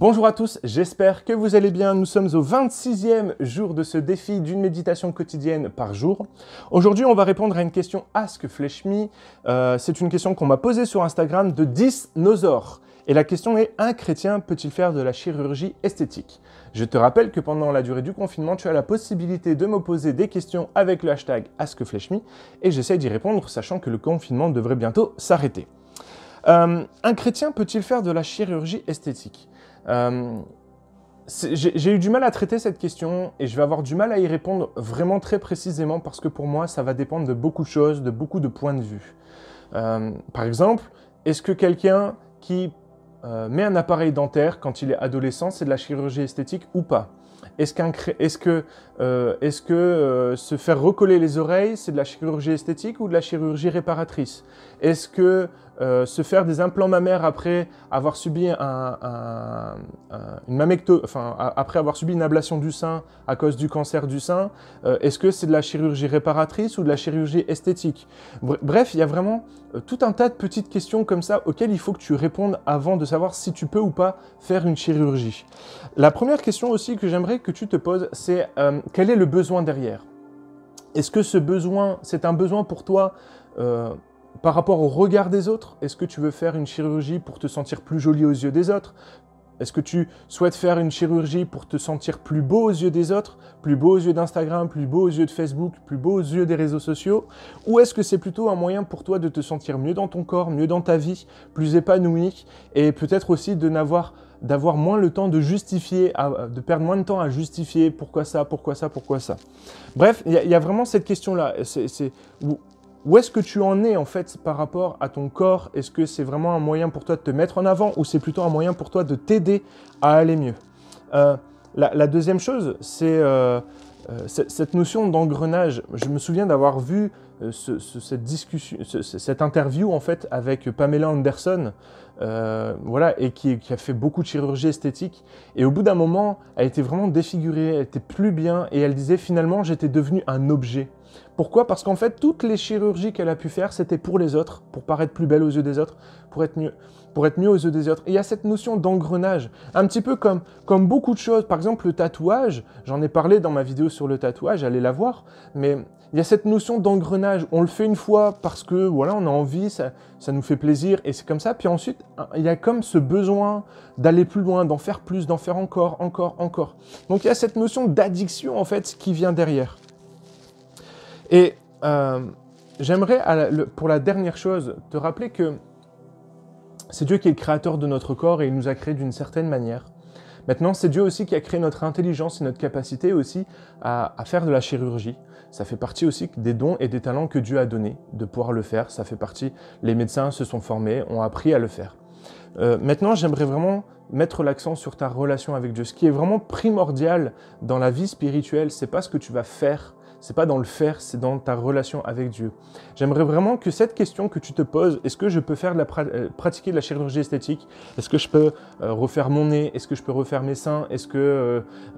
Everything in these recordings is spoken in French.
Bonjour à tous, j'espère que vous allez bien. Nous sommes au 26e jour de ce défi d'une méditation quotidienne par jour. Aujourd'hui, on va répondre à une question Ask Flesh. Euh, c'est une question qu'on m'a posée sur Instagram de 10 Nosor. Et la question est un chrétien peut-il faire de la chirurgie esthétique? Je te rappelle que pendant la durée du confinement, tu as la possibilité de me poser des questions avec le hashtag AskFleshMe et j'essaie d'y répondre, sachant que le confinement devrait bientôt s'arrêter. Euh, un chrétien peut-il faire de la chirurgie esthétique? Euh, J'ai eu du mal à traiter cette question et je vais avoir du mal à y répondre vraiment très précisément parce que pour moi, ça va dépendre de beaucoup de choses, de beaucoup de points de vue. Euh, par exemple, est-ce que quelqu'un qui met un appareil dentaire quand il est adolescent, c'est de la chirurgie esthétique ou pas? Est-ce, est que, est que se faire recoller les oreilles, c'est de la chirurgie esthétique ou de la chirurgie réparatrice? Est-ce que euh, se faire des implants mammaires après avoir subi un, une enfin, après avoir subi une ablation du sein à cause du cancer du sein, euh, est-ce que c'est de la chirurgie réparatrice ou de la chirurgie esthétique? Bref, il y a vraiment euh, tout un tas de petites questions comme ça auxquelles il faut que tu répondes avant de savoir si tu peux ou pas faire une chirurgie. La première question aussi que j'aimerais que tu te poses, c'est quel est le besoin derrière? Est-ce que ce besoin, c'est un besoin pour toi par rapport au regard des autres, est-ce que tu veux faire une chirurgie pour te sentir plus jolie aux yeux des autres? Est-ce que tu souhaites faire une chirurgie pour te sentir plus beau aux yeux des autres, plus beau aux yeux d'Instagram, plus beau aux yeux de Facebook, plus beau aux yeux des réseaux sociaux? Ou est-ce que c'est plutôt un moyen pour toi de te sentir mieux dans ton corps, mieux dans ta vie, plus épanoui et peut-être aussi de n'avoir d'avoir moins le temps de justifier, de perdre moins de temps à justifier pourquoi ça, pourquoi ça, pourquoi ça. Bref, il y, a vraiment cette question-là. C'est où est-ce que tu en es en fait par rapport à ton corps? Est-ce que c'est vraiment un moyen pour toi de te mettre en avant ou c'est plutôt un moyen pour toi de t'aider à aller mieux? Euh, la, deuxième chose, c'est euh, cette notion d'engrenage. Je me souviens d'avoir vu cette discussion, cette interview en fait avec Pamela Anderson, voilà, et qui, qui, a fait beaucoup de chirurgie esthétique. Et au bout d'un moment, elle était vraiment défigurée, elle était plus bien, et elle disait finalement j'étais devenu un objet. Pourquoi? Parce qu'en fait, toutes les chirurgies qu'elle a pu faire, c'était pour les autres, pour paraître plus belle aux yeux des autres, pour être mieux, pour être mieux aux yeux des autres. Et il y a cette notion d'engrenage, un petit peu comme, comme beaucoup de choses. Par exemple, le tatouage, j'en ai parlé dans ma vidéo sur le tatouage, allez la voir, mais il y a cette notion d'engrenage. On le fait une fois parce que voilà, on a envie, ça, ça nous fait plaisir, et c'est comme ça. Puis ensuite, il y a comme ce besoin d'aller plus loin, d'en faire plus, d'en faire encore, encore, encore. Donc il y a cette notion d'addiction en fait qui vient derrière. Et euh, j'aimerais, pour la dernière chose, te rappeler que c'est Dieu qui est le créateur de notre corps et il nous a créé d'une certaine manière. Maintenant, c'est Dieu aussi qui a créé notre intelligence et notre capacité aussi à, faire de la chirurgie. Ça fait partie aussi des dons et des talents que Dieu a donnés de pouvoir le faire. Ça fait partie, les médecins se sont formés, ont appris à le faire. Euh, maintenant, j'aimerais vraiment mettre l'accent sur ta relation avec Dieu. Ce qui est vraiment primordial dans la vie spirituelle, c'est pas ce que tu vas faire c'est pas dans le faire, c'est dans ta relation avec Dieu. J'aimerais vraiment que cette question que tu te poses, est-ce que je peux faire de la euh, pratiquer de la chirurgie esthétique? Est-ce que je peux euh, refaire mon nez? Est-ce que je peux refaire mes seins? Est-ce que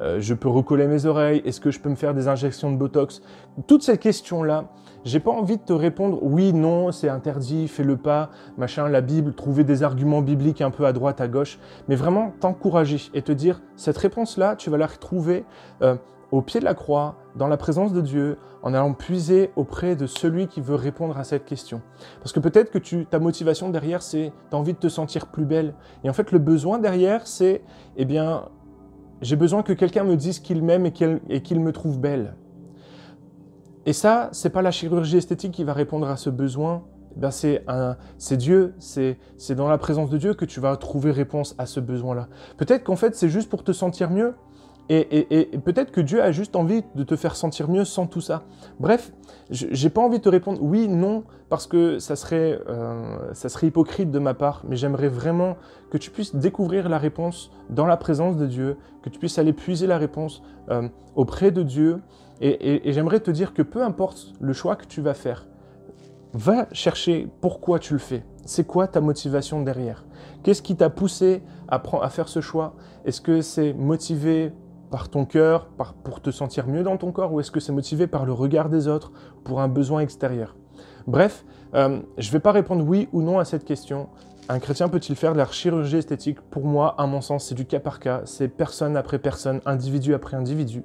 euh, je peux recoller mes oreilles? Est-ce que je peux me faire des injections de Botox? Toutes ces questions-là, j'ai pas envie de te répondre oui, non, c'est interdit, fais-le pas, machin, la Bible, trouver des arguments bibliques un peu à droite, à gauche, mais vraiment t'encourager et te dire cette réponse-là, tu vas la retrouver au pied de la croix, dans la présence de Dieu, en allant puiser auprès de celui qui veut répondre à cette question. Parce que peut-être que tu, ta motivation derrière, c'est tu as envie de te sentir plus belle. Et en fait, le besoin derrière, c'est, eh bien, j'ai besoin que quelqu'un me dise qu'il m'aime et qu'il me trouve belle. Et ça, c'est pas la chirurgie esthétique qui va répondre à ce besoin. Eh c'est Dieu, c'est dans la présence de Dieu que tu vas trouver réponse à ce besoin-là. Peut-être qu'en fait, c'est juste pour te sentir mieux. Et, peut-être que Dieu a juste envie de te faire sentir mieux sans tout ça. Bref, j'ai pas envie de te répondre oui, non, parce que ça serait, euh, ça serait hypocrite de ma part, mais j'aimerais vraiment que tu puisses découvrir la réponse dans la présence de Dieu, que tu puisses aller puiser la réponse euh, auprès de Dieu. Et, j'aimerais te dire que peu importe le choix que tu vas faire, va chercher pourquoi tu le fais. C'est quoi ta motivation derrière? Qu'est-ce qui t'a poussé à, à faire ce choix? Est-ce que c'est motivé par ton cœur, pour te sentir mieux dans ton corps, ou est-ce que c'est motivé par le regard des autres, pour un besoin extérieur? Bref, euh, je ne vais pas répondre oui ou non à cette question. Un chrétien peut-il faire de la chirurgie esthétique? Pour moi, à mon sens, c'est du cas par cas, c'est personne après personne, individu après individu.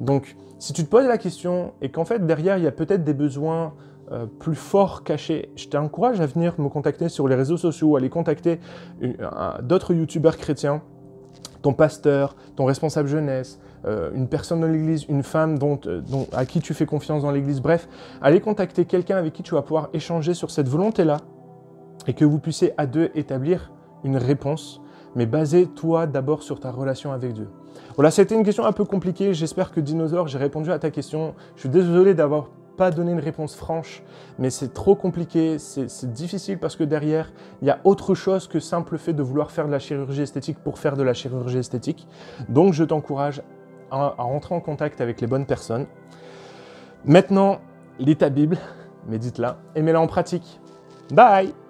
Donc, si tu te poses la question et qu'en fait, derrière, il y a peut-être des besoins euh, plus forts cachés, je t'encourage à venir me contacter sur les réseaux sociaux, à aller contacter d'autres youtubeurs chrétiens, ton pasteur, ton responsable jeunesse, euh, une personne dans l'église, une femme dont, dont, à qui tu fais confiance dans l'église, bref, aller contacter quelqu'un avec qui tu vas pouvoir échanger sur cette volonté-là et que vous puissiez à deux établir une réponse, mais basée toi d'abord sur ta relation avec Dieu. Voilà, c'était une question un peu compliquée. J'espère que Dinosaure, j'ai répondu à ta question. Je suis désolé d'avoir donné une réponse franche, mais c'est trop compliqué, c'est difficile parce que derrière, il y a autre chose que simple fait de vouloir faire de la chirurgie esthétique pour faire de la chirurgie esthétique. Donc je t'encourage à, à, rentrer en contact avec les bonnes personnes. Maintenant, lis ta Bible, médite-la et mets-la en pratique. Bye